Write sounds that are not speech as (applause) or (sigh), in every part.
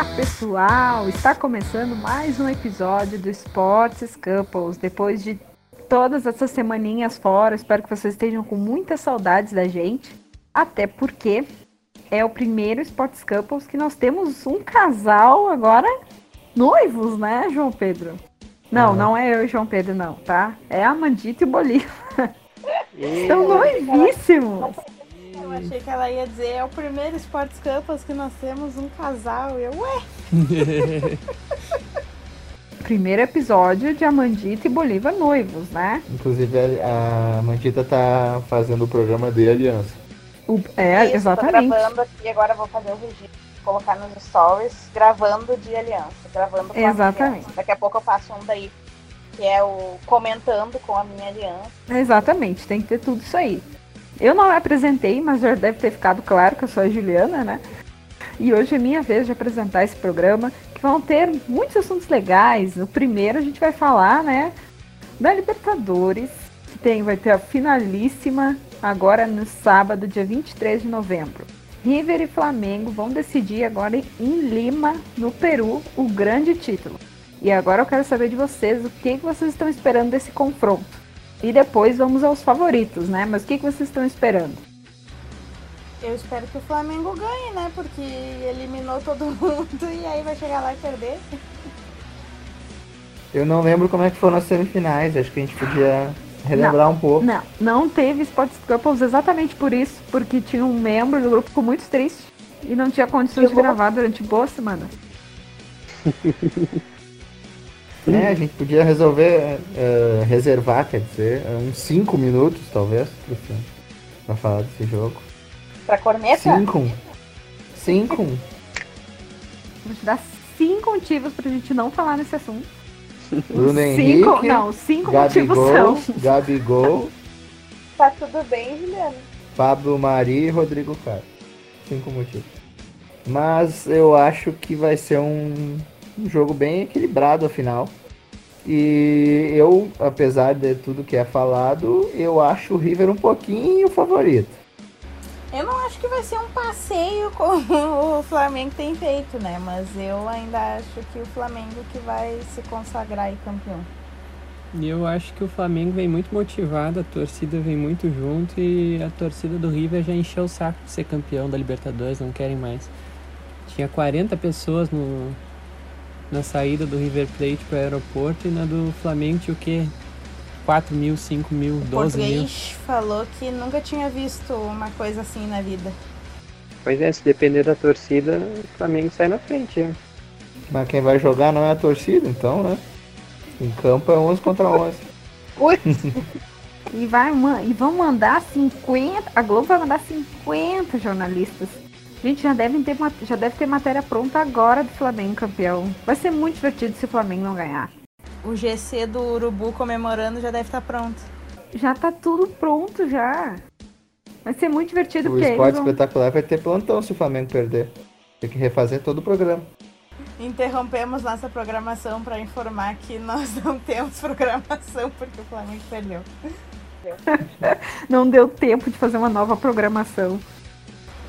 Olá, pessoal! Está começando mais um episódio do Sports Couples. Depois de todas essas semaninhas fora, espero que vocês estejam com muitas saudades da gente. Até porque é o primeiro Sports Couples que nós temos um casal agora noivos, né, João Pedro? Não, não é eu e João Pedro, não, tá? É a Mandita e o Bolívar. Estão noivíssimos. Eu achei que ela ia dizer, é o primeiro Sports Couples que nós temos um casal. E eu, ué? (laughs) Primeiro episódio de Amandita e Bolívar noivos, né? Inclusive a a Mandita tá fazendo o programa de aliança. O- é, Isso, exatamente. Tô gravando aqui, agora eu vou fazer o registro. Colocar nos stories, gravando de aliança. Gravando com Exatamente. aliança. Daqui a pouco eu faço um daí, que é o comentando com a minha aliança. Exatamente, tem que ter tudo isso aí. Eu não apresentei, mas já deve ter ficado claro que eu sou a Juliana, né? E hoje é minha vez de apresentar esse programa, que vão ter muitos assuntos legais. No primeiro a gente vai falar, né, da Libertadores, que tem, vai ter a finalíssima agora no sábado, dia 23 de novembro. River e Flamengo vão decidir agora em Lima, no Peru, o grande título. E agora eu quero saber de vocês o que vocês estão esperando desse confronto. E depois vamos aos favoritos, né? Mas o que, que vocês estão esperando? Eu espero que o Flamengo ganhe, né? Porque eliminou todo mundo e aí vai chegar lá e perder. Eu não lembro como é que foram as semifinais, acho que a gente podia relembrar um pouco. Não, não teve Sports Couples exatamente por isso, porque tinha um membro do grupo ficou muito triste e não tinha condições de gravar durante boas semanas. (laughs) É, a gente podia resolver, eh, reservar, quer dizer, uns 5 minutos, talvez, pra, pra falar desse jogo. Pra corneta? 5? 5? Vou te dar cinco motivos pra gente não falar nesse assunto. Bruno cinco, Henrique, não, cinco motivos Gabigol, são. Gabigol, Tá tudo bem, Juliana? Pablo Mari e Rodrigo Caio. Cinco motivos. Mas eu acho que vai ser um, um jogo bem equilibrado afinal. E eu, apesar de tudo que é falado, eu acho o River um pouquinho favorito. Eu não acho que vai ser um passeio como (laughs) o Flamengo tem feito, né? Mas eu ainda acho que o Flamengo que vai se consagrar aí campeão. E eu acho que o Flamengo vem muito motivado, a torcida vem muito junto e a torcida do River já encheu o saco de ser campeão da Libertadores, não querem mais. Tinha 40 pessoas no, na saída do River Plate para o aeroporto e na do Flamengo tinha o quê? 4 mil, 5 mil, O 12 mil. falou que nunca tinha visto uma coisa assim na vida. Pois é, se depender da torcida, o Flamengo sai na frente. né? Mas quem vai jogar não é a torcida, então, né? Em campo é 11 contra 11. (laughs) Ui! E, vai, e vão mandar 50. A Globo vai mandar 50 jornalistas. Gente, já, devem ter, já deve ter matéria pronta agora do Flamengo campeão. Vai ser muito divertido se o Flamengo não ganhar. O GC do Urubu comemorando já deve estar pronto. Já tá tudo pronto já. Vai ser muito divertido O porque esporte vão... espetacular vai ter plantão se o Flamengo perder. Tem que refazer todo o programa. Interrompemos nossa programação para informar que nós não temos programação porque o Flamengo perdeu. (laughs) não deu tempo de fazer uma nova programação.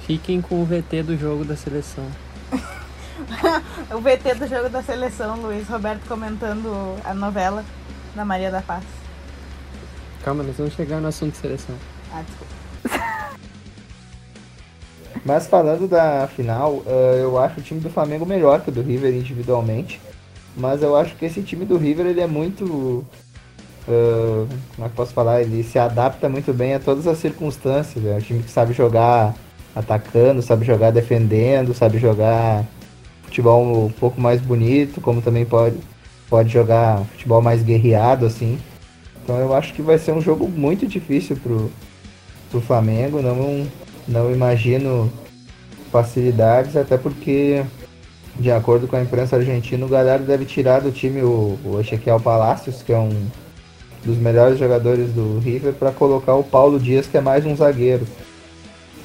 Fiquem com o VT do jogo da seleção. (laughs) O VT do jogo da seleção, Luiz Roberto comentando a novela da Maria da Paz. Calma, nós vamos chegar no assunto de seleção. Ah, desculpa. (laughs) Mas falando da final, eh, eu acho o time do Flamengo melhor que o do River individualmente. Mas eu acho que esse time do River ele é muito. eh, como é que eu posso falar? Ele se adapta muito bem a todas as circunstâncias. É um time que sabe jogar atacando, sabe jogar defendendo, sabe jogar futebol um pouco mais bonito, como também pode, pode jogar futebol mais guerreado, assim. Então eu acho que vai ser um jogo muito difícil pro, pro Flamengo. Não, não imagino facilidades, até porque, de acordo com a imprensa argentina, o Galhardo deve tirar do time o, o Ezequiel Palacios, que é um dos melhores jogadores do River, para colocar o Paulo Dias, que é mais um zagueiro.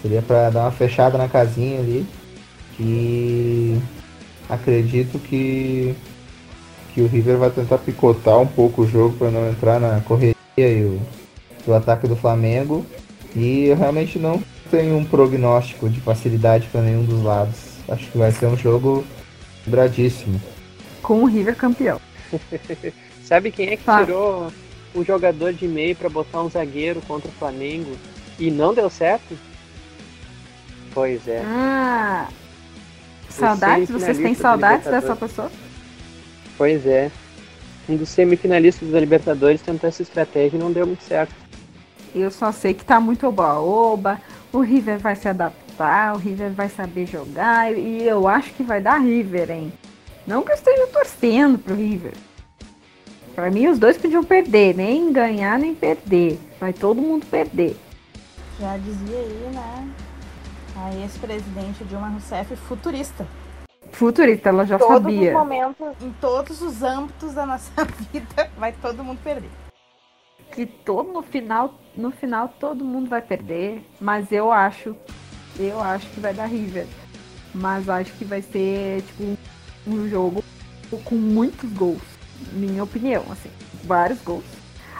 Seria para dar uma fechada na casinha ali. E acredito que, que o River vai tentar picotar um pouco o jogo para não entrar na correria e o, do ataque do Flamengo. E eu realmente não tenho um prognóstico de facilidade para nenhum dos lados. Acho que vai ser um jogo bradíssimo. Com o River campeão. (laughs) Sabe quem é que tirou o jogador de meio pra botar um zagueiro contra o Flamengo e não deu certo? Pois é. Ah. Saudades? Vocês têm saudades dessa pessoa? Pois é. Um dos semifinalistas da Libertadores tentou essa estratégia e não deu muito certo. Eu só sei que tá muito oba-oba. O River vai se adaptar, o River vai saber jogar. E eu acho que vai dar River, hein? Não que eu esteja torcendo pro River. Pra mim, os dois podiam perder. Nem ganhar, nem perder. Vai todo mundo perder. Já dizia aí, né? A ex-presidente Dilma Rousseff, futurista. Futurista, ela já Todos sabia. os momentos, em todos os âmbitos da nossa (laughs) vida, vai todo mundo perder. que todo no final, no final todo mundo vai perder, mas eu acho, eu acho que vai dar River. Mas acho que vai ser tipo um jogo com muitos gols, minha opinião, assim, vários gols.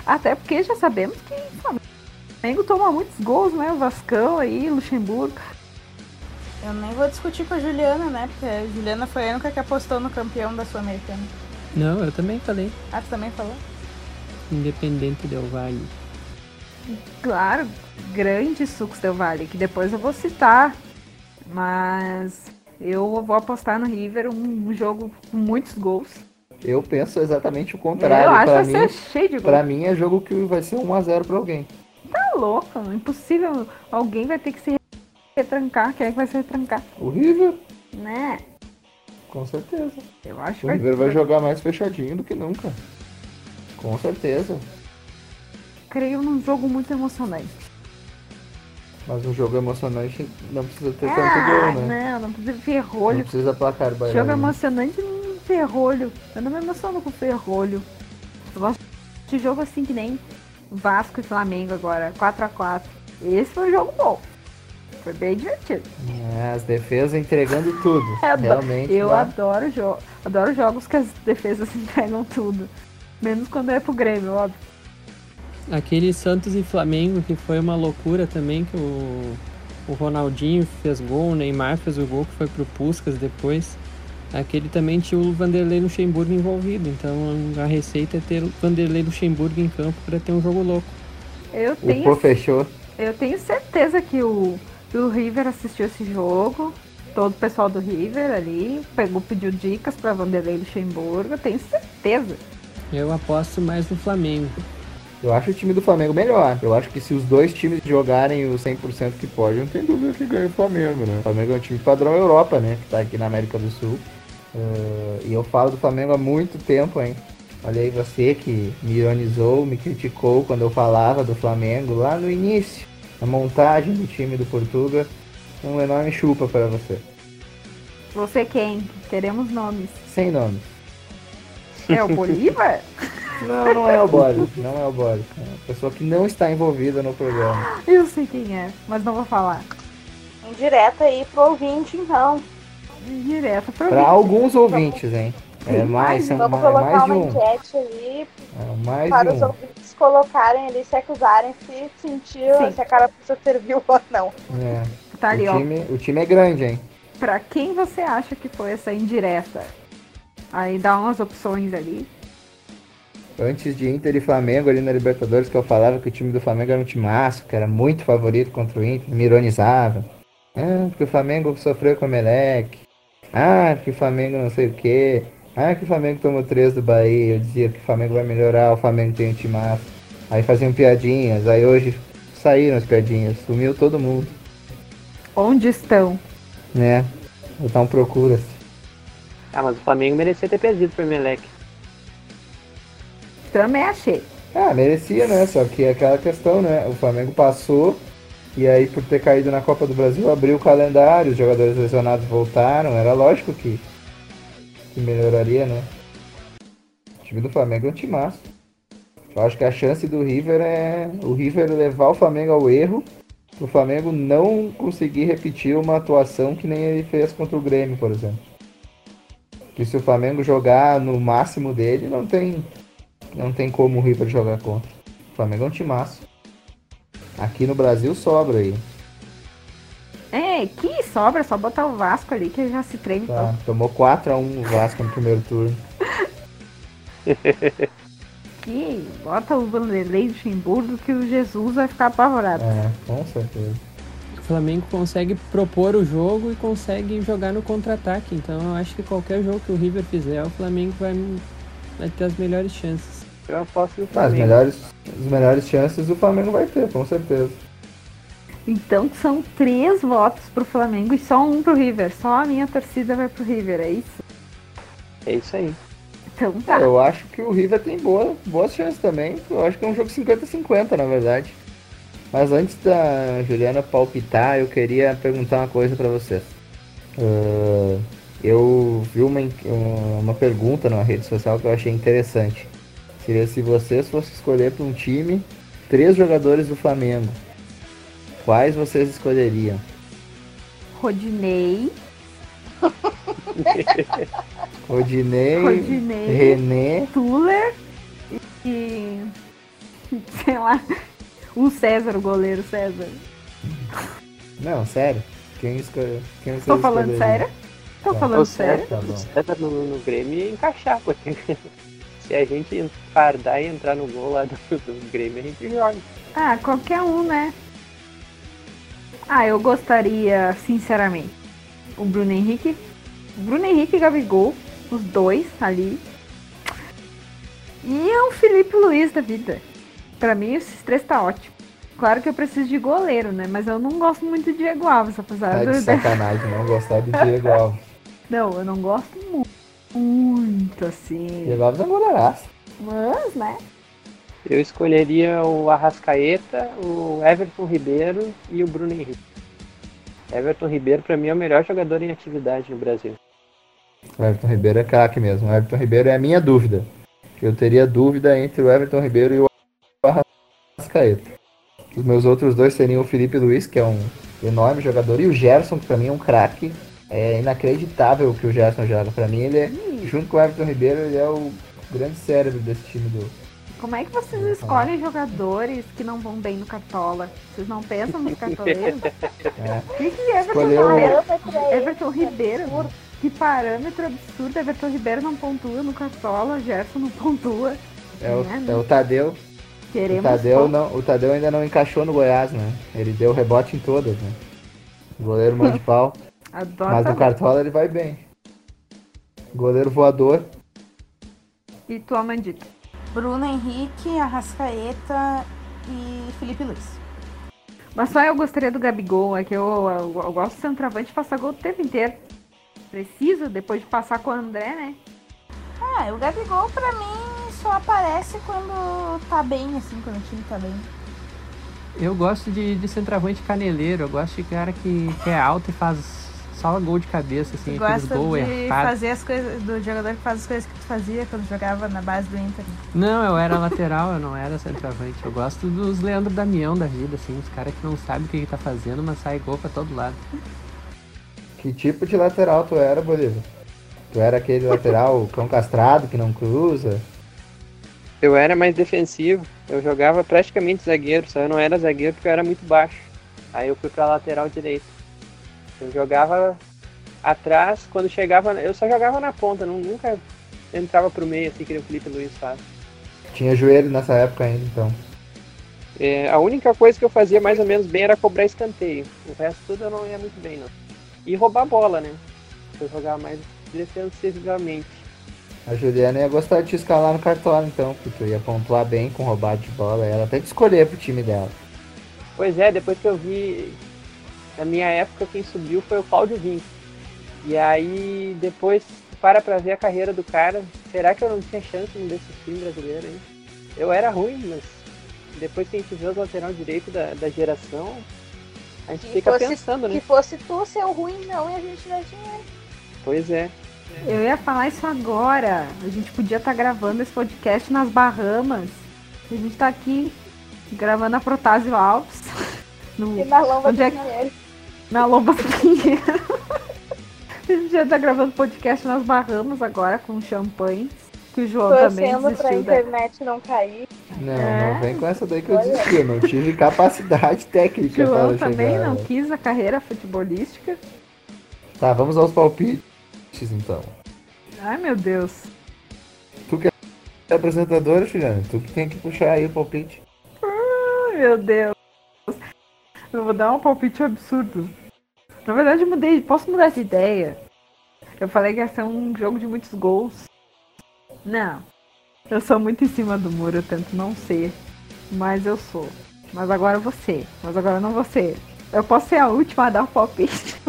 Até porque já sabemos que o Flamengo toma muitos gols, né? O Vascão aí, Luxemburgo. Eu nem vou discutir com a Juliana, né? Porque a Juliana foi a única que apostou no campeão da Sul-Americana. Não, eu também falei. Ah, tu também falou? Independente Del Valle. Claro, grandes sucos Del Valle, que depois eu vou citar. Mas eu vou apostar no River um, jogo com muitos gols. Eu penso exatamente o eu contrário. acho que Pra vai mim, ser cheio de gols. pra mim é jogo que vai ser 1x0 pra alguém. Tá louco, impossível. Alguém vai ter que se retrancar. Quem é que vai se retrancar? O River, Né? com certeza. Eu acho que O River vai jogar mais fechadinho do que nunca. Com certeza. Creio num jogo muito emocionante. Mas um jogo emocionante não precisa ter tanto Ah, gol, né? não, não precisa de Não ferrolho. precisa placar Jogo baiano. emocionante não ferrolho. Eu não me emociono com ferrolho. Eu gosto de jogo assim que nem Vasco e Flamengo agora, 4x4. Esse foi um jogo bom. Foi bem divertido. É, as defesas entregando tudo. Eu ado- Realmente. Eu lá- adoro, jo adoro jogos que as defesas (laughs) entregam tudo. Menos quando é pro Grêmio, óbvio. Aquele Santos e Flamengo que foi uma loucura também, que o, o Ronaldinho fez gol, o Neymar fez o gol que foi pro Puskas depois. Aquele também tinha o Vanderlei Luxemburgo envolvido, então a receita é ter o Vanderlei Luxemburgo em campo para ter um jogo louco. Eu O tenho, eu tenho certeza que o, o River assistiu esse jogo. Todo o pessoal do River ali pegou, pediu dicas pra Vanderlei Luxemburgo. Tenho certeza. Eu aposto mais no Flamengo. Eu acho o time do Flamengo melhor. Eu acho que se os dois times jogarem o 100% que pode, não tem dúvida que ganha o Flamengo, né? O Flamengo é um time padrão Europa, né? Que tá aqui na América do Sul. Uh, e eu falo do Flamengo há muito tempo, hein? Olha aí você que me ironizou, me criticou quando eu falava do Flamengo lá no início, na montagem do time do Portugal. Um enorme chupa para você. Você quem? Queremos nomes. Sem nomes. É o Bolívar? (laughs) Não, não é o Boris. Não é o Boris. É uma pessoa que não está envolvida no programa. Eu sei quem é, mas não vou falar. Indireta aí pro ouvinte, então. Direto pra Para mim. alguns ouvintes, hein? É mais, são Vamos mais, colocar mais uma um. enquete aí É mais para os um. ouvintes colocarem ali, se acusarem se sentiu, Sim. se a carapuça serviu ou não. É. Tá ali, o, ó. time, o time é grande, hein? Pra quem você acha que foi essa indireta? Aí dá umas opções ali. Antes de Inter e Flamengo ali na Libertadores, que eu falava que o time do Flamengo era um timaço, que era muito favorito contra o Inter, me ironizava. Ah, porque o Flamengo sofreu com o Melec. Ah, porque o Flamengo não sei o quê. Ah, que o Flamengo tomou três do Bahia. Eu dizia que o Flamengo vai melhorar, o Flamengo tem um. Aí faziam piadinhas, aí hoje saíram as piadinhas, sumiu todo mundo, Onde estão? né? Então procura-se. Ah, mas o Flamengo merecia ter perdido pro Emelec. Também achei. Ah, merecia, né? Só que é aquela questão, né? O Flamengo passou e aí por ter caído na Copa do Brasil abriu o calendário, os jogadores lesionados voltaram, era lógico que, que melhoraria, né? O time do Flamengo é um timaço. Eu acho que a chance do River é o River levar o Flamengo ao erro, o Flamengo não conseguir repetir uma atuação que nem ele fez contra o Grêmio, por exemplo. Que se o Flamengo jogar no máximo dele, não tem não tem como o River jogar contra. O Flamengo é um timaço. Aqui no Brasil sobra aí. É, que sobra, é só botar o Vasco ali que já se treme. Tá, tomou 4x1 o Vasco no primeiro turno. (laughs) Que bota o Vanderlei Luxemburgo que o Jesus vai ficar apavorado. É, com certeza. O Flamengo consegue propor o jogo e consegue jogar no contra-ataque. Então eu acho que qualquer jogo que o River fizer, o Flamengo vai, vai ter as melhores chances. Eu aposto no Ah, as, Flamengo. melhores, as melhores chances o Flamengo vai ter, com certeza. Então são três votos pro Flamengo e só um pro River. Só a minha torcida vai pro River, é isso? É isso aí. Então tá. Eu acho que o River tem boa, boas chances também. Eu acho que é um jogo 50-50, na verdade. Mas antes da Juliana palpitar, eu queria perguntar uma coisa pra vocês. Ah, eu vi uma, en- uma pergunta na rede social que eu achei interessante. Seria se vocês fossem escolher para um time três jogadores do Flamengo, quais vocês escolheriam? Rodinei, (laughs) Rodinei, Rodinei. René, Tuller e. sei lá. O César, o goleiro César. Não, sério. Quem escolheu? Quem Tô falando sério? Tô Tá. falando O sério? Tá. O César no, no Grêmio ia encaixar, porque (laughs) se a gente fardar e entrar no gol lá do, do Grêmio, a gente joga. Ah, qualquer um, né? Ah, eu gostaria, sinceramente, o Bruno Henrique. Bruno Henrique e Gabigol, os dois ali. E o Felipe Luiz da vida. Pra mim, esses três tá ótimo. Claro que eu preciso de goleiro, né? Mas eu não gosto muito de Diego Alves, apesar Tá de do. sacanagem, não gostar do Diego Alves. (laughs) Não, eu não gosto muito, muito assim. Diego Alves é um goleiraço. Mas, né? Eu escolheria o Arrascaeta, o Everton Ribeiro e o Bruno Henrique. Everton Ribeiro, pra mim, é o melhor jogador em atividade no Brasil. O Everton Ribeiro é craque mesmo. O Everton Ribeiro é a minha dúvida. Eu teria dúvida entre o Everton Ribeiro e o Arrascaeta. Os meus outros dois seriam o Felipe Luiz, que é um enorme jogador, e o Gerson, que pra mim é um craque. É inacreditável o que o Gerson joga. Pra mim, ele é, junto com o Everton Ribeiro, ele é o grande cérebro desse time do. Como é que vocês escolhem jogadores que não vão bem no Cartola? Vocês não pensam nos cartoleiros? (laughs) É. O que, que Everton Escolheu- Ribeiro? Everton Ribeiro? Que parâmetro absurdo. Everton Ribeiro não pontua no Cartola, Gerson não pontua. É o, né? é o Tadeu. O Queremos Tadeu, ponto. não, o Tadeu ainda não encaixou no Goiás, né? Ele deu rebote em todas, né? Goleiro mão de pau. Adoro Mas no Tadeu. Cartola ele vai bem. Goleiro voador. E tua mandita. Bruno Henrique, Arrascaeta e Felipe Luiz. Mas só eu gostaria do Gabigol, é que eu, eu, eu gosto do centroavante passar gol o tempo inteiro. Preciso, depois de passar com o André, né? Ah, o Gabigol pra mim só aparece quando tá bem, assim, quando o time tá bem. Eu gosto de, de centroavante caneleiro, eu gosto de cara que, que é alto e faz só gol de cabeça, assim, Tu aqueles gosta gol de errado. fazer as coisas, do jogador que faz as coisas que tu fazia quando jogava na base do Inter. Não, eu era lateral, eu não era centroavante. Eu gosto dos Leandro Damião da vida, assim, os caras que não sabem o que, que tá fazendo, mas sai gol pra todo lado. Que tipo de lateral tu era, Bolívar? Tu era aquele lateral (laughs) cão castrado que não cruza? Eu era mais defensivo, eu jogava praticamente zagueiro, só eu não era zagueiro porque eu era muito baixo. Aí eu fui pra lateral direito. Eu jogava atrás, quando chegava, eu só jogava na ponta, nunca entrava pro meio assim que nem o Felipe Luiz faz. Tinha joelho nessa época ainda, então. É, a única coisa que eu fazia mais ou menos bem era cobrar escanteio. O resto tudo eu não ia muito bem, não. E roubar bola, né? Eu jogava mais defensivamente. A Juliana ia gostar de te escalar no cartola, então, porque tu ia pontuar bem com roubado de bola. Ela até te escolher pro time dela. Pois é, depois que eu vi, na minha época, quem subiu foi o Cláudio Vinck. E aí, depois, para pra ver a carreira do cara, será que eu não tinha chance num desses times brasileiros, hein? Eu era ruim, mas depois que a gente vê os lateral direito da, da geração, a gente Que fica fosse- pensando, né? Que fosse tu ser o ruim, não, e a gente não tinha. Pois é. Eu ia falar isso agora. A gente podia estar gravando esse podcast nas Bahamas. A gente tá aqui gravando a Protásio Alves. (laughs) No, E na lomba Onde é. Na Lomba do Pinheiro. (laughs) A gente já tá gravando podcast nas Bahamas agora com champanhe. Que o João também Torcendo pra desistiu da... internet não cair. Não, É. não vem com essa daí que eu desisti. Eu não tive capacidade (laughs) técnica João para também chegar. não quis a carreira futebolística. Tá, vamos aos palpites então. Ai, meu Deus. Tu que é apresentadora, Juliana, tu que tem que puxar aí o palpite. Ai, meu Deus. Eu vou dar um palpite absurdo. Na verdade, eu mudei. Posso mudar de ideia? Eu falei que ia ser um jogo de muitos gols. Não. Eu sou muito em cima do muro, eu tento não ser. Mas eu sou. Mas agora você. Mas agora não você. Eu posso ser a última a dar o palpite.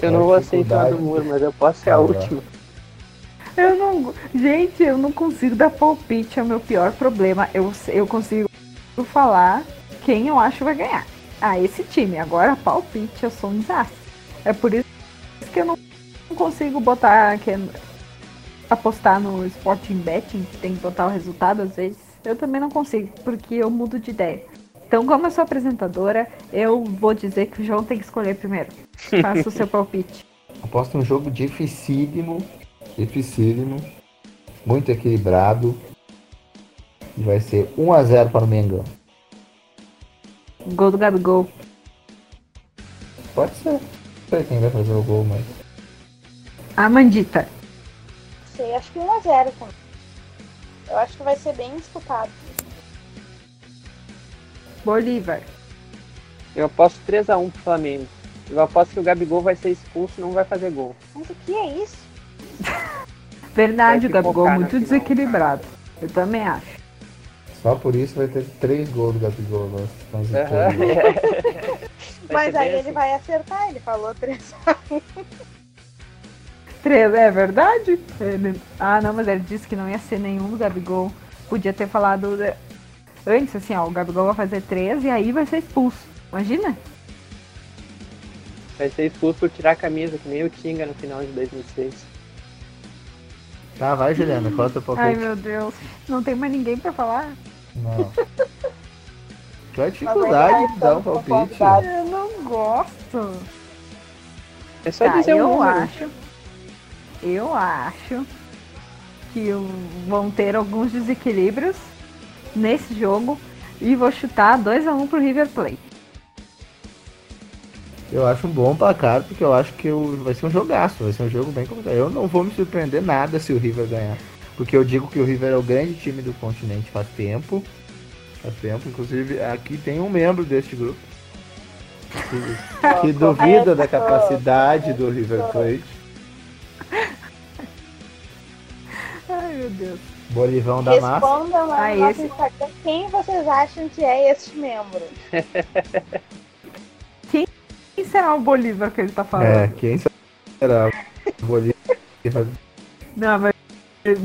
Eu não vou ser em cima do muro, mas eu posso ser a última. Eu não. Gente, eu não consigo dar palpite, é o meu pior problema. Eu, eu consigo falar quem eu acho vai ganhar. Ah, esse time. Agora, palpite, eu sou um desastre. É por isso que eu não consigo botar. Que, apostar no Sporting Betting, que tem que botar o resultado às vezes. Eu também não consigo, porque eu mudo de ideia. Então, como eu sou apresentadora, eu vou dizer que o João tem que escolher primeiro. Faça o seu palpite. (laughs) Aposto um jogo dificílimo, dificílimo, muito equilibrado. E vai ser 1x0 para o Mengão. Gol do Gabigol. Pode ser. Não sei quem vai fazer o gol, mas. A Mandita. Sei, acho que 1x0 também. Eu acho que vai ser bem disputado. Bolívar. Eu aposto 3x1 pro Flamengo. Eu aposto que o Gabigol vai ser expulso e não vai fazer gol. Mas o que é isso? (laughs) Verdade, o Gabigol muito final. desequilibrado. Eu também acho. Só por isso vai ter 3 gols do Gabigol agora. Zicando. (laughs) Vai Mas ser aí ele assim. vai acertar, ele falou 3 (laughs) (laughs) Três, é verdade? Ele- Ah, não, mas ele disse que não ia ser nenhum do Gabigol. Podia ter falado de- antes, assim, ó, o Gabigol vai fazer três e aí vai ser expulso. Imagina? Vai ser expulso por tirar a camisa, que nem o Tinga no final de 2006. Tá, vai, Juliana, qual é o teu palpite? Ai, meu Deus. Não tem mais ninguém pra falar? Não. (laughs) Qual é a dificuldade de dar um palpite? Eu não gosto. É só Tá, dizer um eu número. acho. Eu acho que vão ter alguns desequilíbrios nesse jogo e vou chutar 2x1 pro River Plate. Eu acho um bom placar, porque eu acho que vai ser um jogaço, vai ser um jogo bem complicado. Eu não vou me surpreender nada se o River ganhar. Porque eu digo que o River é o grande time do continente faz tempo. Faz tempo, inclusive aqui tem um membro deste grupo. Que, que (laughs) duvida da capacidade do River Plate. Ai, meu Deus. Bolivão da massa. Respondam lá Ah, no nosso esse- Instagram quem vocês acham que é este membro. (laughs) Quem será o Bolívar que ele tá falando? É, quem será? Bolívar. Não, mas,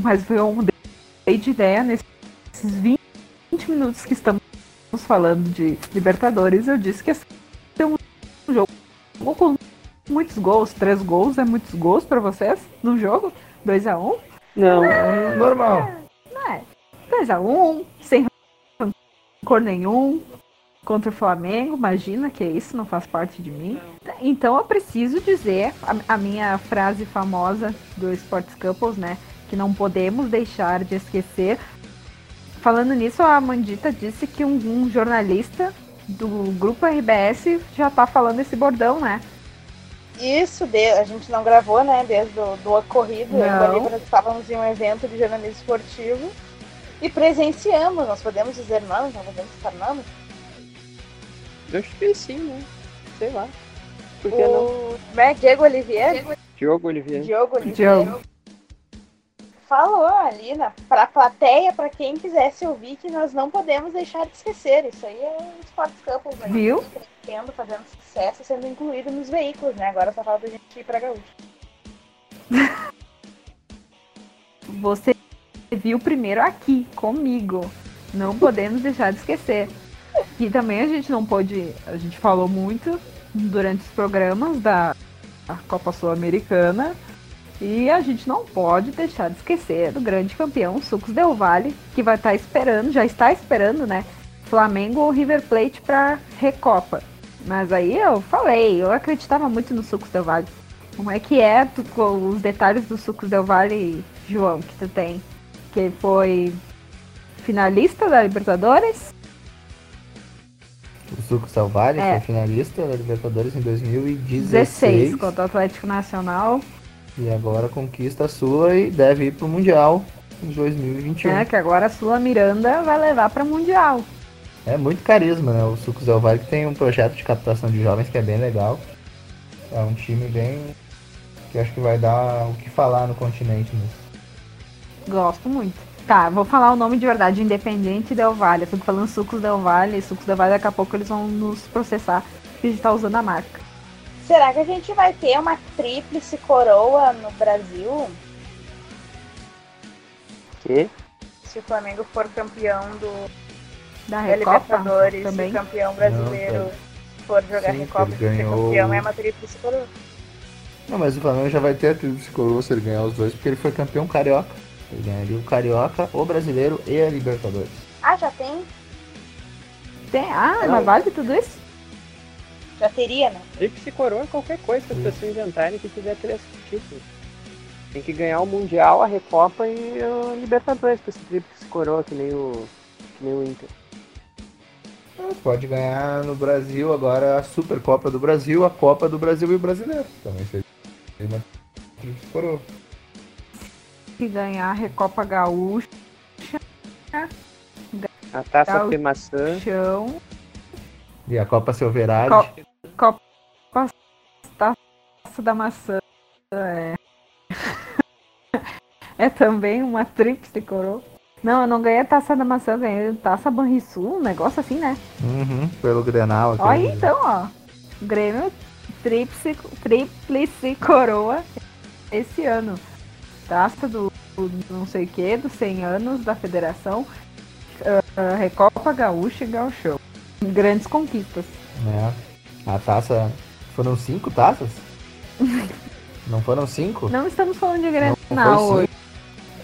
mas foi um dei de ideia nesses 20 minutos que estamos falando de Libertadores. Eu disse que ia ser um jogo com muitos gols. Três gols é muitos gols pra vocês no jogo? 2x1? Não, É normal. Não é. 2x1, sem rancor nenhum. Contra o Flamengo, imagina que isso não faz parte de mim. Então eu preciso dizer a, a minha frase famosa do Sports Couples, né? Que não podemos deixar de esquecer. Falando nisso, a Mandita disse que um, um jornalista do grupo RBS já tá falando esse bordão, né? Isso, de- a gente não gravou, né, desde o do ocorrido. Eu e o Não. Estávamos em um evento de jornalismo esportivo e presenciamos. Nós podemos dizer nomes, não podemos citar nomes. eu acho que sim, né? Sei lá. Por que não? O como é? Diego Olivier? Diogo Oliveira. Diogo Olivier. Diogo. Falou ali na, pra plateia, pra quem quisesse ouvir, que nós não podemos deixar de esquecer. Isso aí é um Sports Couples, né? Viu? Crescendo, fazendo sucesso, sendo incluído nos veículos, né? Agora só falta a gente ir pra Gaúcho. (laughs) Você viu primeiro aqui, comigo. Não podemos deixar de esquecer. E também a gente não pôde. A gente falou muito durante os programas da Copa Sul-Americana. E a gente não pode deixar de esquecer do grande campeão Sucos Del Valle, que vai estar esperando, já está esperando, né? Flamengo ou River Plate para Recopa. Mas aí eu falei, eu acreditava muito no Sucos Del Valle. Como é que é tu- com os detalhes do Sucos Del Valle, João, que tu tem? Que foi finalista da Libertadores? O Sucos Del Valle É. foi finalista da Libertadores em 2016. 16 contra o Atlético Nacional. E agora conquista a Sula e deve ir pro Mundial em 2021. É, que agora a Sula Miranda vai levar para Mundial. É muito carisma, né? O Sucos Del Valle que tem um projeto de captação de jovens que é bem legal. É um time bem. que acho que vai dar o que falar no continente. Né? Gosto muito. Tá, vou falar o nome de verdade, Independente Del Valle. Eu fico falando Sucos Del Valle, Sucos Del Valle, daqui a pouco eles vão nos processar porque a gente tá usando a marca. Será que a gente vai ter uma tríplice coroa no Brasil? Que? Se o Flamengo for campeão do Da Libertadores, também. se o campeão brasileiro Não, for jogar Sim, Recopa ele e ser ganhou- campeão, é uma tríplice coroa. Não, mas o Flamengo já vai ter a tríplice coroa se ele ganhar os dois, porque ele foi campeão carioca. Ele ganharia o carioca, o brasileiro e a Libertadores. Ah, já tem? Tem, ah, Não. mas vale tudo isso? Já teria, né? Tríplice coroa é qualquer coisa que as pessoas inventarem que tiver três títulos. Tem que ganhar o Mundial, a Recopa e a Libertadores com esse tríplice coroa, que nem o, que nem o Inter. Ah, Pode ganhar no Brasil agora a Supercopa do Brasil, a Copa do Brasil e o Brasileiro. Também seria uma tríplice coroa. Se ganhar a Recopa Gaúcha, A Taça o- Maçã. chão, E a Copa Silverade. Co- Copa Taça da Maçã. É. (laughs) é também uma tríplice coroa. Não, eu não ganhei a taça da maçã, eu ganhei taça Banrisul, um negócio assim, né? Uhum, pelo Grenal. Olha aquele- então, ó. Grêmio tríplice, tríplice coroa esse ano. Taça do, do não sei o que, dos 100 anos da federação. ah, Recopa Gaúcha e Gauchão. Grandes conquistas. né? A taça. Foram cinco taças? (laughs) Não foram cinco? Não estamos falando de Grenal hoje.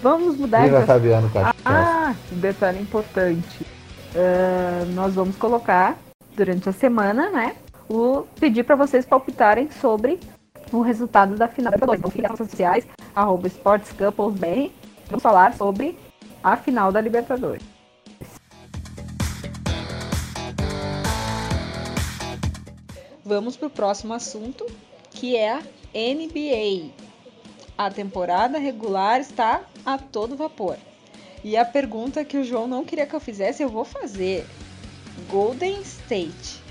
Vamos mudar Viva essa- Fabiano Caixas. Ah, detalhe importante. Ah, nós vamos colocar durante a semana, né? O pedir para vocês palpitarem sobre o resultado da final da Libertadores. Então, nas redes sociais, arroba SportsCouplesBR. Vamos falar sobre a final da Libertadores. Vamos para o próximo assunto, que é a NBA. A temporada regular está a todo vapor. E a pergunta que o João não queria que eu fizesse, eu vou fazer. Golden State.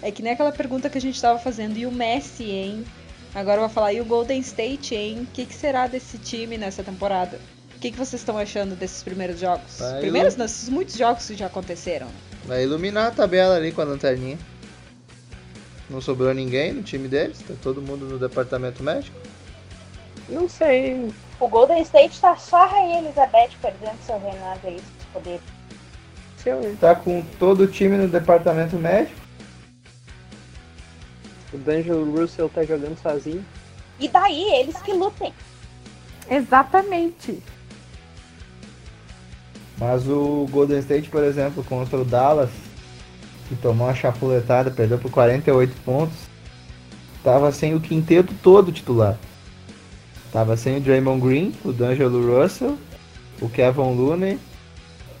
É que nem aquela pergunta que a gente estava fazendo. E o Messi, hein? Agora eu vou falar, e o Golden State, hein? O que, que será desse time nessa temporada? O que, que vocês estão achando desses primeiros jogos? Vai, primeiros, Lu. não, esses muitos jogos que já aconteceram. Vai iluminar a tabela ali com a lanterninha. Não sobrou ninguém no time deles, tá todo mundo no departamento médico. Não sei. O Golden State tá só a Rainha Elizabeth perdendo seu reinado aí, se poder. Se eu, Tá com todo o time no departamento médico. o D'Angelo Russell tá jogando sozinho. E daí, eles que lutem. Exatamente. Mas o Golden State, por exemplo, contra o Dallas, que tomou uma chapuletada, perdeu por 48 pontos, tava sem o quinteto todo titular. Tava sem o Draymond Green, o D'Angelo Russell, o Kevin Looney,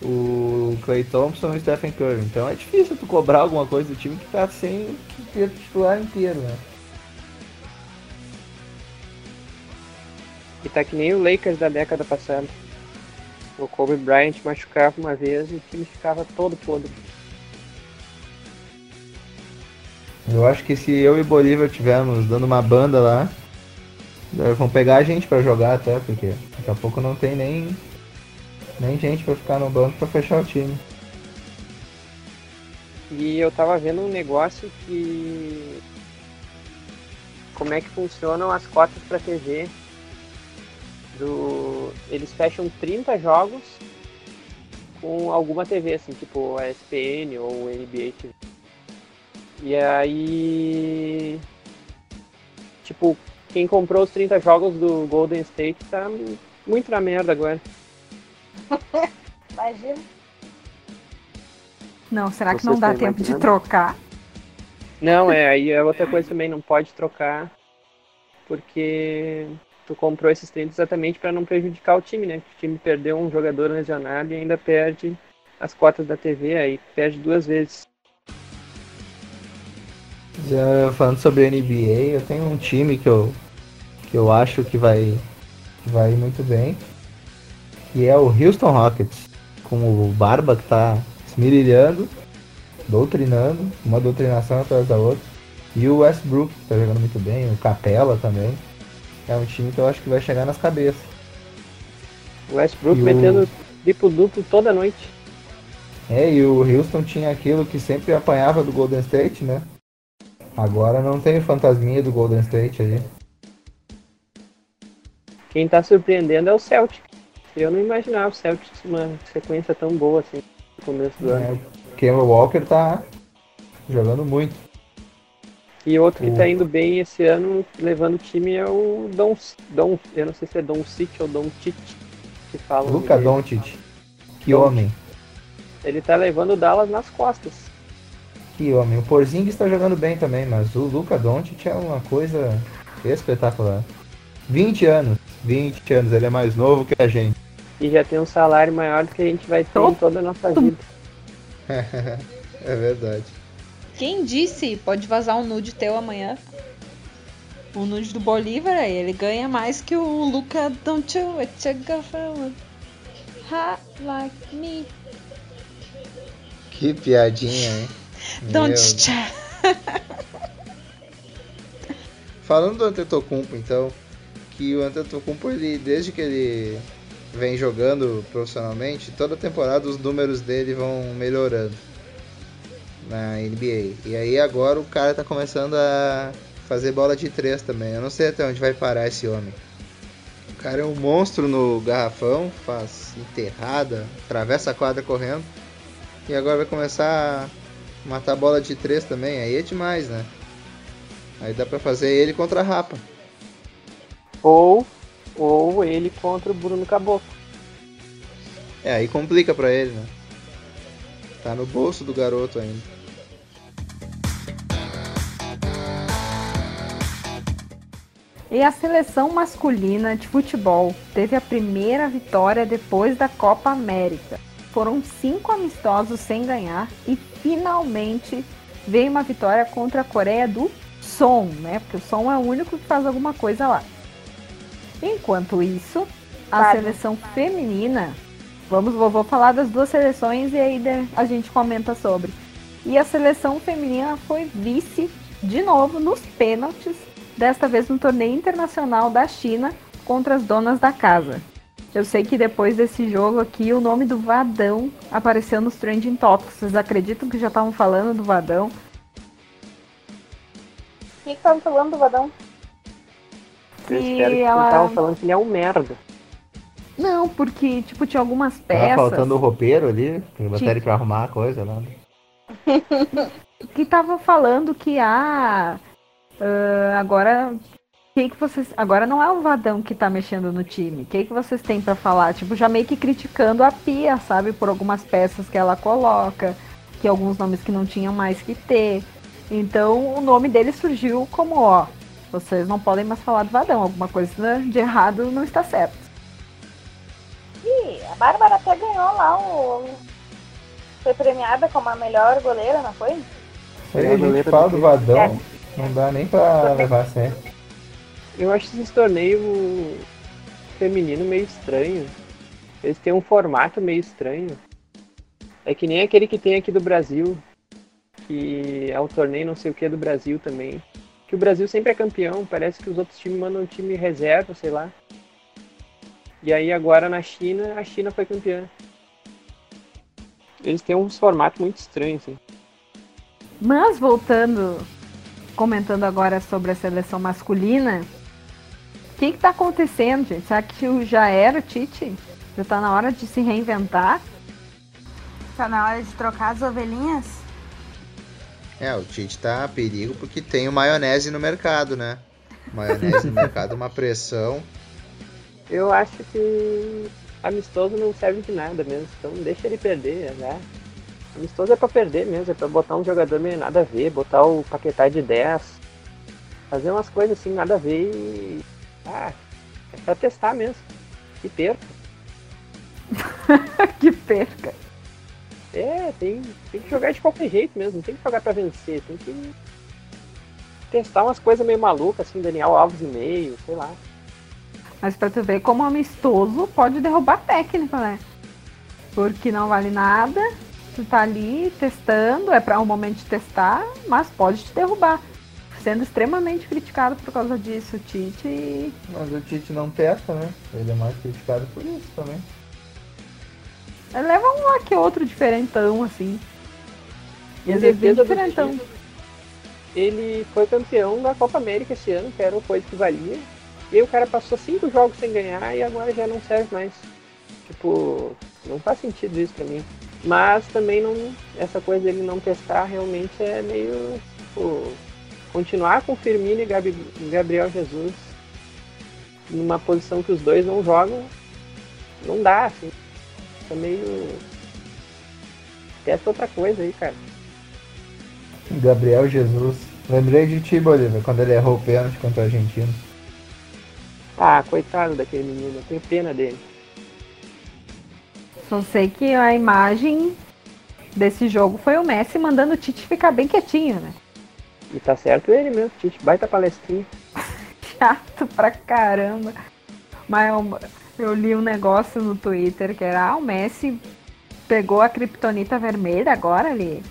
o Clay Thompson e o Stephen Curry. Então é difícil tu cobrar alguma coisa do time que tá sem o quinteto titular inteiro, né? E tá que nem o Lakers da década passada. O Kobe Bryant machucava uma vez e o time ficava todo podre. Eu acho que se eu e Bolívar tivermos dando uma banda lá, eh, vão pegar a gente pra jogar até, porque daqui a pouco não tem nem, nem gente pra ficar no banco pra fechar o time. E eu tava vendo um negócio que. Como é que funcionam as cotas pra TV. Do... Eles fecham 30 jogos com alguma TV, assim, tipo a SPN ou NBA TV. E aí. Tipo, quem comprou os 30 jogos do Golden State tá muito na merda agora. (laughs) Imagina. Não, será que Vocês não dá tempo de imaginando? trocar? Não, é, aí é outra coisa também, não pode trocar, porque tu comprou esses 30 exatamente para não prejudicar o time, né? O time perdeu um jogador lesionado e ainda perde as cotas da TV, aí perde duas vezes. Já falando sobre a NBA, eu tenho um time que eu, que eu acho que vai, que vai muito bem, que é o Houston Rockets, com o Barba que tá esmirilhando, doutrinando, uma doutrinação atrás da outra, e o Westbrook que tá jogando muito bem, o Capela também. É um time que eu acho que vai chegar nas cabeças. O Westbrook E o- metendo triplo-duplo toda noite. É, e o Houston tinha aquilo que sempre apanhava do Golden State, né? Agora não tem fantasminha do Golden State ali. Quem tá surpreendendo é o Celtic. Eu não imaginava o Celtic uma sequência tão boa assim no começo do ano. É, o Kemba Walker tá jogando muito. E outro que O- tá indo bem esse ano, levando o time, é o Don, Don eu não sei se é Don City ou Don Tite, que fala. Luca Doncic. Que homem. Ele tá levando o Dallas nas costas. Que homem. O Porzingis está jogando bem também, mas o Luca Doncic é uma coisa espetacular. 20 anos. 20 anos, ele é mais novo que a gente. E já tem um salário maior do que a gente vai ter em toda a nossa vida. (laughs) é verdade. Quem disse pode vazar um nude teu amanhã? O nude do Bolívar aí, ele ganha mais que o Luca from Hot like me. Que piadinha, hein? Don't Meu cha. Falando do Antetokounmpo, então, que o Antetokounmpo, ele, desde que ele vem jogando profissionalmente, toda temporada os números dele vão melhorando na NBA. E aí agora o cara tá começando a fazer bola de três também. Eu não sei até onde vai parar esse homem. O cara é um monstro no garrafão, faz enterrada, atravessa a quadra correndo. E agora vai começar matar bola de três também. Aí é demais, né? Aí dá pra fazer ele contra a Rapa. Ou, ou ele contra o Bruno Caboclo. É, aí complica pra ele, né? Tá no bolso do garoto ainda. E a seleção masculina de futebol teve a primeira vitória depois da Copa América. Foram cinco amistosos sem ganhar e finalmente veio uma vitória contra a Coreia do Som, né? Porque o Som é o único que faz alguma coisa lá. Enquanto isso, a Claro. seleção feminina, vamos, vou, vou falar das duas seleções e aí a gente comenta sobre. E a seleção feminina foi vice de novo nos pênaltis desta vez no torneio internacional da China contra as donas da casa. Eu sei que depois desse jogo aqui o nome do Vadão apareceu nos trending topics. Vocês acreditam que já estavam falando do Vadão? O que tava falando do Vadão? Eu espero que ela- não estavam falando que ele é um merda. Não, porque tipo tinha algumas Tava peças faltando o roupeiro ali, que botaram ele pra arrumar a coisa lá. (laughs) que estavam falando que ah, ah, agora que que vocês agora não é o Vadão que tá mexendo no time. O que que vocês têm pra falar? Tipo, já meio que criticando a Pia, sabe, por algumas peças que ela coloca, que alguns nomes que não tinham mais que ter. Então, o nome dele surgiu como, ó, vocês não podem mais falar do Vadão, alguma coisa de errado não está certo. Ih, a Bárbara até ganhou lá o. Foi premiada como a melhor goleira, não foi? Aí a gente fala do Vadão, não dá nem pra levar a sério. Eu acho esse torneio feminino meio estranho. Eles têm um formato meio estranho. É que nem aquele que tem aqui do Brasil, que é o torneio não sei o que do Brasil também. Que o Brasil sempre é campeão, parece que os outros times mandam um time reserva, sei lá. E aí agora na China, a China foi campeã. Eles têm uns formatos muito estranhos, assim. Mas voltando, comentando agora sobre a seleção masculina, que que tá acontecendo, gente? Será que o- já era o Tite? Já tá na hora de se reinventar? Tá na hora de trocar as ovelhinhas? É, o Tite tá a perigo porque tem o maionese no mercado, né? Maionese no mercado, uma pressão. Eu acho que amistoso não serve de nada mesmo, então deixa ele perder, né? Amistoso é pra perder mesmo, é pra botar um jogador meio nada a ver, botar o Paquetá de 10, fazer umas coisas assim nada a ver e. Ah, é pra testar mesmo. E perca. (laughs) que perca. É, tem, tem que jogar de qualquer jeito mesmo, não tem que jogar pra vencer, tem que testar umas coisas meio malucas, assim, Daniel Alves e meio, sei lá. Mas pra tu ver como amistoso pode derrubar técnico, né? Porque não vale nada, tu tá ali testando, é para um momento de testar, mas pode te derrubar. Sendo extremamente criticado por causa disso, o Tite. Mas o Tite não testa, né? Ele é mais criticado por isso também. Ele leva um lá que outro diferentão, assim. E vezes bem defesa do diferentão. Tite, ele foi campeão da Copa América esse ano, que era uma coisa que valia. E aí o cara passou cinco jogos sem ganhar e agora já não serve mais. Tipo, não faz sentido isso pra mim. Mas também não. Essa coisa dele não testar realmente é meio. Tipo, continuar com Firmino e Gabi- Gabriel Jesus numa posição que os dois não jogam, não dá, assim. Fica meio. Testa outra coisa aí, cara. Gabriel Jesus. Lembrei de ti, Bolívar, quando ele errou o pênalti contra a Argentina. Ah, coitado daquele menino, eu tenho pena dele. Só sei que a imagem desse jogo foi o Messi mandando o Tite ficar bem quietinho, né? E tá certo ele mesmo, Tite, baita palestrinha. (laughs) Chato pra caramba. Mas eu, eu li um negócio no Twitter que era, ah, o Messi pegou a criptonita vermelha agora, ele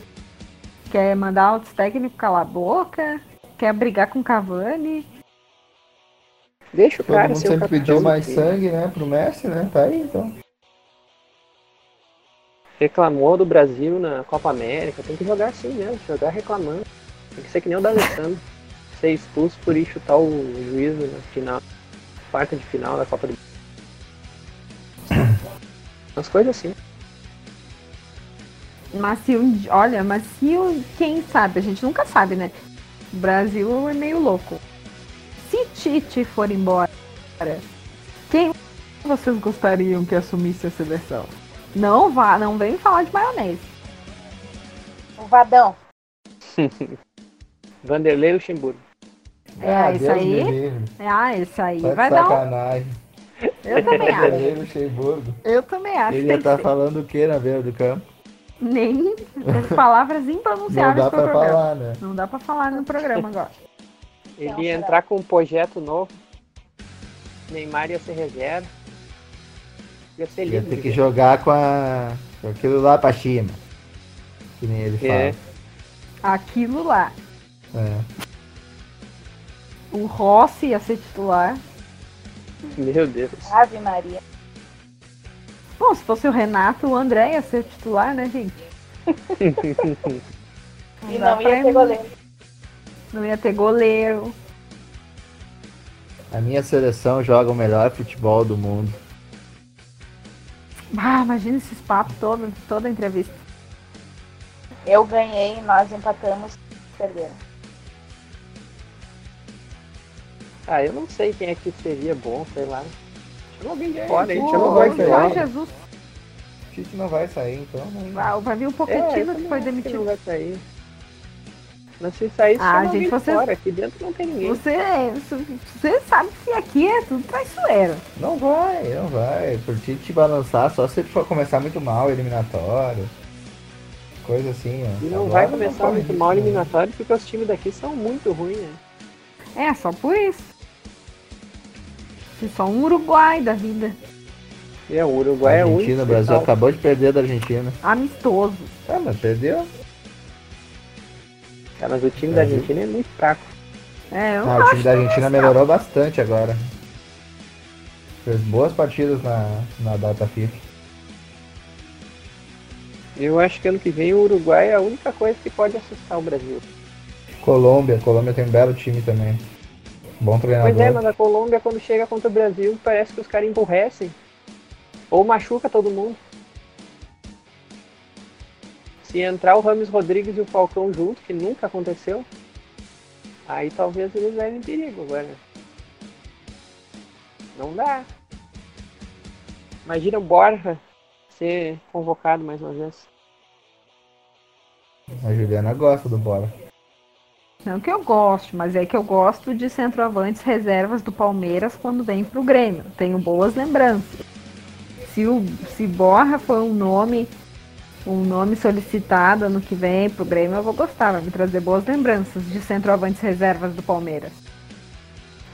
quer mandar outros técnicos calar a boca, quer brigar com o Cavani. Deixa o Todo cara mundo ser o sempre capitão pediu do mais time. sangue, né, pro Messi, né? Tá aí, então. Reclamou do Brasil na Copa América, tem que jogar assim mesmo, jogar reclamando. Tem que ser que nem o D'Alessandro. ser expulso por ir chutar o juiz na final, quarta de final da Copa do Umas coisas assim. Mas se um, olha, mas se o, quem sabe, a gente nunca sabe, né? O Brasil é meio louco. Se Tite for embora, quem vocês gostariam que assumisse a seleção? Não vá, não vem falar de maionese. O Vadão. (laughs) Vanderlei Luxemburgo. É, Ah, isso Deus aí. livre. Ah, esse aí Tá vai dar um. sacanagem. Eu também (laughs) acho. Vanderlei Luxemburgo. Eu também acho. Ele ia estar ser. falando o que na beira do campo? Nem (laughs) palavras Não impronunciáveis dá pro pra programa. falar, né? Não dá pra falar no programa agora. Ele Não, ia entrar com um projeto novo. Neymar ia ser reserva. Ia ser Ia lindo. ter que jogar com, a... com aquilo lá pra cima. Que nem ele fala. É. Aquilo lá. É. O Rossi ia ser titular. Meu Deus. Ave Maria. Bom, se fosse o Renato, o André ia ser titular, né, gente? (laughs) E não ia ter ir- goleiro. Não ia ter goleiro. A minha seleção joga o melhor futebol do mundo. Ah, imagina esses papos todo, toda a entrevista. Eu ganhei, nós empatamos, perderam. Ah, eu não sei quem é que seria bom, sei lá. Chama alguém de fora aí, gente, chama não O vai de Jorge. Jesus. O Tite não vai sair, então. não- Vai, vai vir É, Pochettino eu que foi demitido. não vai sair. Mas se sair, Ah, chama gente, vocês- fora. Aqui dentro não tem ninguém. Você, você sabe que aqui é tudo traiçoeiro. Não vai, não vai. Por Tite balançar só se ele for começar muito mal, eliminatório. Coisa assim, ó. E não Agora vai começar corre muito mal né? eliminatório porque os times daqui são muito ruins, né? É, só por isso. Só um Uruguai da vida. E o Uruguai é o único. Argentina, o Brasil acabou de perder da Argentina. Amistoso. Ah, mas perdeu. Cara, mas o time da. Argentina é muito fraco. É, eu não o time da Argentina melhorou bastante agora. Fez boas partidas na, na data FIFA. Eu acho que ano que vem o Uruguai é a única coisa que pode assustar o Brasil. Colômbia, Colômbia tem um belo time também. Bom treinador. Pois é, mas a Colômbia quando chega contra o Brasil parece que os caras emburrecem. Ou machuca todo mundo. Se entrar o Rames Rodrigues e o Falcão junto, que nunca aconteceu, aí talvez eles levem perigo agora. Não dá. Imagina o Borja ser convocado mais uma vez. A Juliana gosta do bola. Não que eu goste, mas é que eu gosto de centroavantes reservas do Palmeiras quando vem pro Grêmio. Tenho boas lembranças. Se o se Borra foi um nome um nome solicitado ano que vem pro Grêmio, eu vou gostar, vai me trazer boas lembranças de centroavantes reservas do Palmeiras.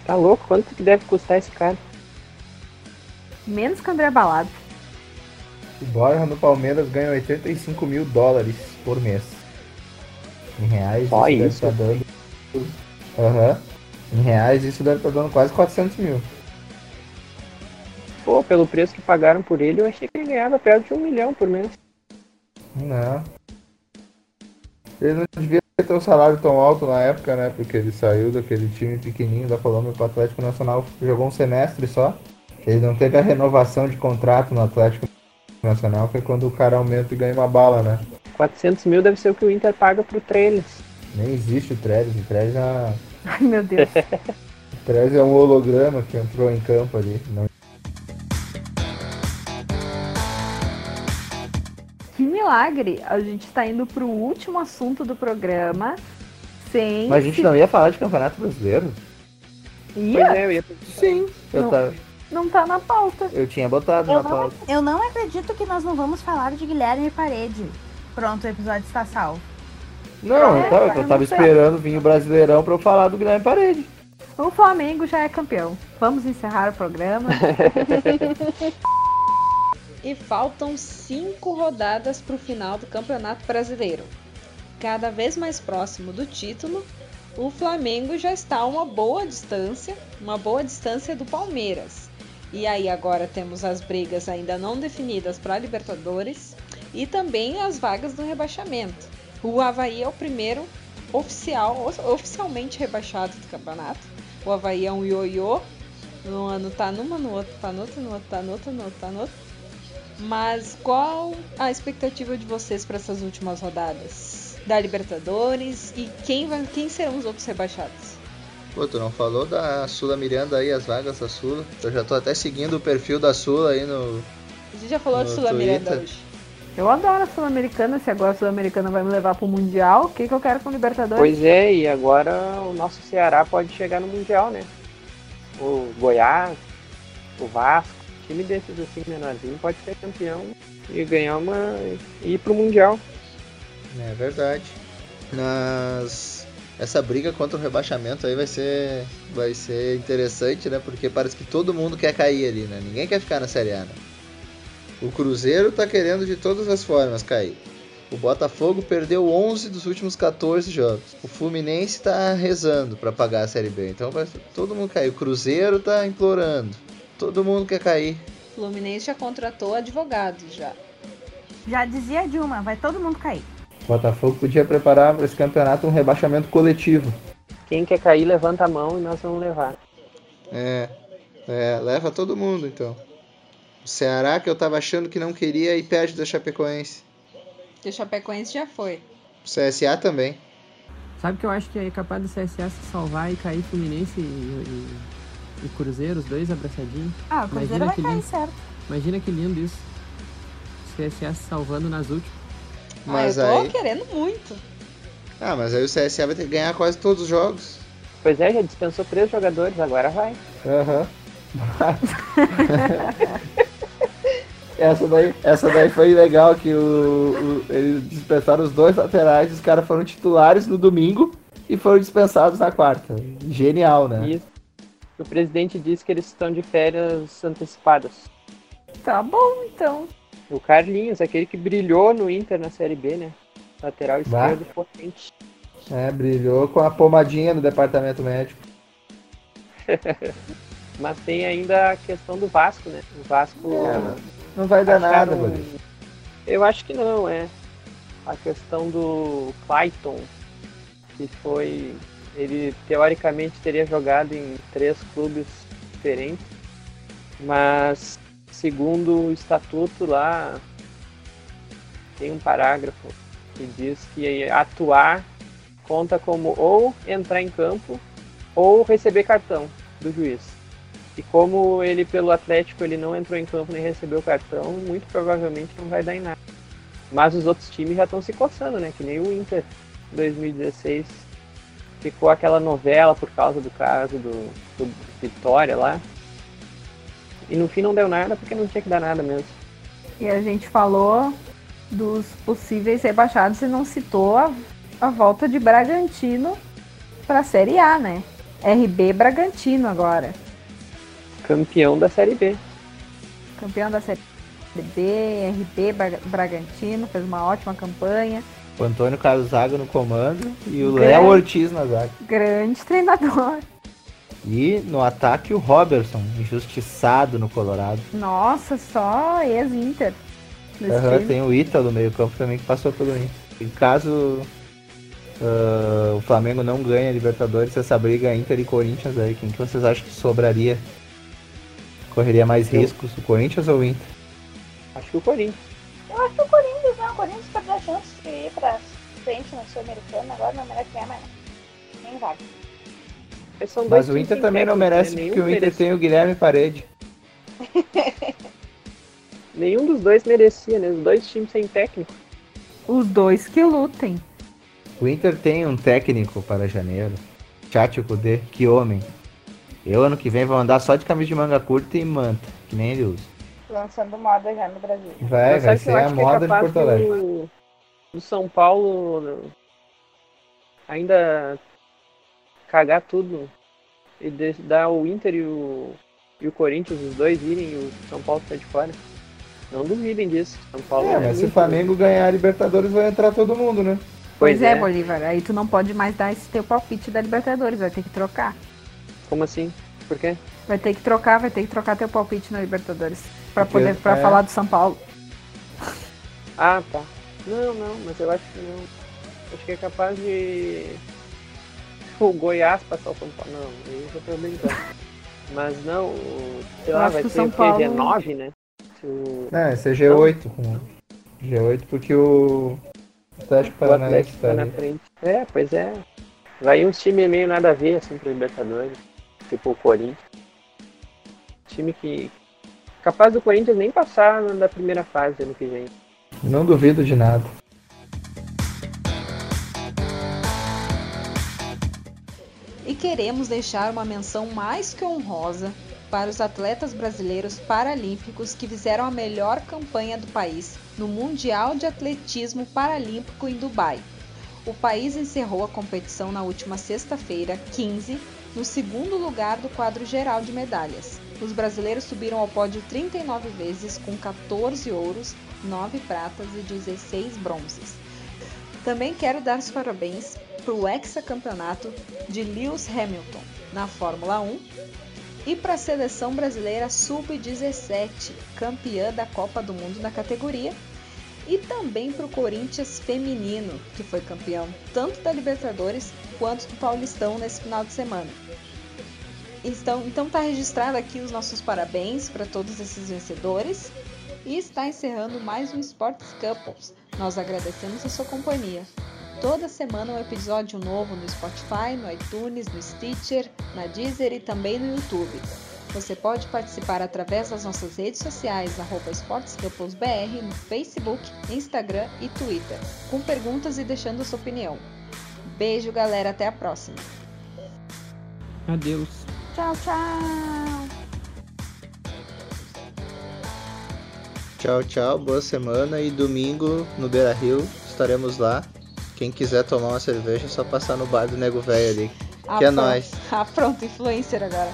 Tá louco? Quanto que deve custar esse cara? Menos que o André Balado. O Borja no Palmeiras ganha 85 mil dólares por mês. Em reais, Só deve isso? estar dando. Aham. Em reais, isso deve estar dando quase 400 mil. Pô, pelo preço que pagaram por ele, eu achei que ele ganhava perto de um milhão por mês. Não. Ele não devia ter um salário tão alto na época, né? Porque ele saiu daquele time pequenininho da Colômbia para o Atlético Nacional, jogou um semestre só. Ele não teve a renovação de contrato no Atlético Nacional, que é quando o cara aumenta e ganha uma bala, né? 400 mil deve ser o que o Inter paga pro Trellis. Nem existe o Trellis, o Trellis, (laughs) é- Ai, meu Deus. o Trellis é um holograma que entrou em campo ali. Não Que milagre! A gente tá indo pro último assunto do programa sem. Mas a gente não ia falar de Campeonato Brasileiro? Ia? Pois é, eu ia Sim. Eu, Não. tava, Não tá na pauta. eu tinha botado Eu na não, pauta. eu não acredito que nós não vamos falar de Guilherme Parede. Pronto, o episódio está salvo. Não, É, então, cara, eu tava não sei. esperando vir o Brasileirão pra eu falar do Guilherme Parede. O Flamengo já é campeão. Vamos encerrar o programa. (laughs) E faltam cinco rodadas para o final do Campeonato Brasileiro. Cada vez mais próximo do título, o Flamengo já está a uma boa distância, uma boa distância do Palmeiras. E aí agora temos as brigas ainda não definidas para a Libertadores e também as vagas do rebaixamento. O Havaí é o primeiro oficial, oficialmente rebaixado do campeonato. O Havaí é um ioiô. No ano tá numa, no outro tá no outro, no outro tá no outro, no outro tá no outro. Mas qual a expectativa de vocês para essas últimas rodadas? Da Libertadores e quem, vai, quem serão os outros rebaixados? Pô, tu não falou da Sula Miranda aí, as vagas da Sula? Eu já tô até seguindo o perfil da Sula aí no. A gente já falou de Sula Miranda hoje. Eu adoro a Sul-Americana. Se agora a Sul-Americana vai me levar pro Mundial, o que, que eu quero com o Libertadores? Pois é, e agora o nosso Ceará pode chegar no Mundial, né? O Goiás, o Vasco, time desses assim menorzinho pode ser campeão e ganhar uma. e ir pro Mundial. É verdade. Mas essa briga contra o rebaixamento aí vai ser vai ser interessante, né? Porque parece que todo mundo quer cair ali, né? Ninguém quer ficar na Série A, né? O Cruzeiro tá querendo de todas as formas cair. O Botafogo perdeu 11 dos últimos 14 jogos. O Fluminense tá rezando pra pagar a Série B. Então vai todo mundo cair. O Cruzeiro tá implorando. Todo mundo quer cair. O Fluminense já contratou advogados já. Já dizia Dilma, vai todo mundo cair. O Botafogo podia preparar para esse campeonato um rebaixamento coletivo. Quem quer cair, levanta a mão e nós vamos levar. É, é, leva todo mundo então. O Ceará, que eu tava achando que não queria, e perde da Chapecoense. E o Chapecoense já foi. O CSA também. Sabe que eu acho que é capaz do CSA se salvar e cair Fluminense e, e- e Cruzeiro, os dois abraçadinhos? Ah, o Cruzeiro Imagina vai que cair lindo. certo. Imagina que lindo isso. O CSA se salvando nas últimas. Mas ah, eu tô aí. querendo muito. Ah, mas aí o CSA vai ter que ganhar quase todos os jogos. Pois é, já dispensou três jogadores, agora vai. Aham. (laughs) essa, daí, essa daí foi legal que o, o- eles dispensaram os dois laterais, os caras foram titulares no domingo e foram dispensados na quarta. Genial, né? E o presidente disse que eles estão de férias antecipadas. Tá bom, então. O Carlinhos, aquele que brilhou no Inter na Série B, né? Lateral Bah. esquerdo potente. É, brilhou com a pomadinha no departamento médico. (laughs) Mas tem ainda a questão do Vasco, né? O Vasco. É, Não vai dar acharam- nada, Rodrigo. Eu acho que não, é. A questão do Clayton, que foi. Ele teoricamente teria jogado em três clubes diferentes, mas segundo o estatuto lá, tem um parágrafo que diz que atuar conta como ou entrar em campo ou receber cartão do juiz. E como ele pelo Atlético ele não entrou em campo nem recebeu cartão, muito provavelmente não vai dar em nada. Mas os outros times já estão se coçando, né? Que nem o Inter 2016 ficou aquela novela por causa do caso do, do Vitória lá. E no fim não deu nada porque não tinha que dar nada mesmo. E a gente falou dos possíveis rebaixados e não citou a, a volta de Bragantino para a Série A, né? RB Bragantino agora. Campeão da Série B. Campeão da Série B, RB Bra- Bragantino, fez uma ótima campanha. O Antônio Carlos Zaga no comando e o Grande. Léo Ortiz na zaga. Grande treinador. E no ataque o Robertson, injustiçado no Colorado. Nossa, só ex-Inter. time. tem o Ítalo no meio campo também que passou pelo Inter. Em caso ah, o Flamengo não ganha a Libertadores, essa briga Inter e Corinthians aí, quem que vocês acham que sobraria? Correria mais Eu. riscos, o Corinthians ou o Inter? Acho que o Corinthians. Eu acho que o Corinthians, né? O Corinthians perdeu a chance de ir pra frente na Sul-Americana, agora não merece ganhar mais. não. Nem vale. Mas, são dois Mas o Inter também não né? merece, Nenhum porque o Inter merecia- tem o Guilherme Parede. (laughs) Nenhum dos dois merecia, né? Os dois times sem técnico. Os dois que lutem. O Inter tem um técnico para janeiro. Tchatcho Kudê, que homem. Eu ano que vem vou andar só de camisa de manga curta e manta, que nem ele usa. Lançando moda já no Brasil. Vai, Mas vai sabe que eu ser a acho que é moda de capaz Porto Alegre. Do, do São Paulo ainda cagar tudo e de- dar o Inter e o, e o Corinthians, os dois irem e o São Paulo ficar de fora. Não duvidem disso. São Paulo É, mas se o Flamengo ganhar a Libertadores vai entrar todo mundo, né? Pois, Pois é, é. Bolívar. Aí tu não pode mais dar esse teu palpite da Libertadores, vai ter que trocar. Como assim? Por quê? Vai ter que trocar, vai ter que trocar teu palpite na Libertadores. Pra Porque, poder pra é. falar do São Paulo. Ah, tá. Não, não, mas eu acho que não. Acho que é capaz de. O Goiás passar o São Paulo. Não, eu já tô brincando. (laughs) Mas não, o- sei Eu lá, vai ser São o? Paulo- G9, né? Se o- É, esse é G8. com- G8 porque o Atlético O Paranaense tá tá na frente. É, pois é. Vai uns times meio nada a ver, assim, pro Libertadores. Tipo o Corinthians. Time que. Capaz do Corinthians nem passar da primeira fase ano que vem. Não duvido de nada. E queremos deixar uma menção mais que honrosa para os atletas brasileiros paralímpicos que fizeram a melhor campanha do país no Mundial de Atletismo Paralímpico em Dubai. O país encerrou a competição na última sexta-feira, 15, no segundo lugar do quadro geral de medalhas. Os brasileiros subiram ao pódio 39 vezes, com 14 ouros, 9 pratas e 16 bronzes. Também quero dar os parabéns para o hexacampeonato de Lewis Hamilton na Fórmula 1 e para a seleção brasileira sub-17, campeã da Copa do Mundo na categoria, e também para o Corinthians feminino, que foi campeão tanto da Libertadores quanto do Paulistão nesse final de semana. Então, então tá registrado aqui os nossos parabéns para todos esses vencedores e está encerrando mais um Sports Couples. Nós agradecemos a sua companhia. Toda semana um episódio novo no Spotify, no iTunes, no Stitcher, na Deezer e também no YouTube. Você pode participar através das nossas redes sociais, arroba SportsCouplesBR, no Facebook, Instagram e Twitter, com perguntas e deixando a sua opinião. Beijo, galera, até a próxima! Adeus. Tchau, tchau. Tchau, tchau, boa semana e domingo no Beira Rio estaremos lá. Quem quiser tomar uma cerveja é só passar no bar do Nego Velho ali. Ah, Que é pronto. nóis. (laughs) Ah, pronto, influencer agora.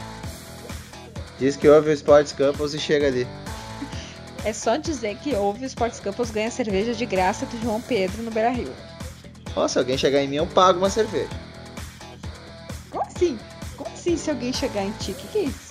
Diz que ouve o Sports Campus e chega ali. É só dizer que houve o Sports Campus ganha cerveja de graça do João Pedro no Beira Rio. Ó, se alguém chegar em mim, eu pago uma cerveja. Como assim? Como assim se alguém chegar em ti? O que, que é isso?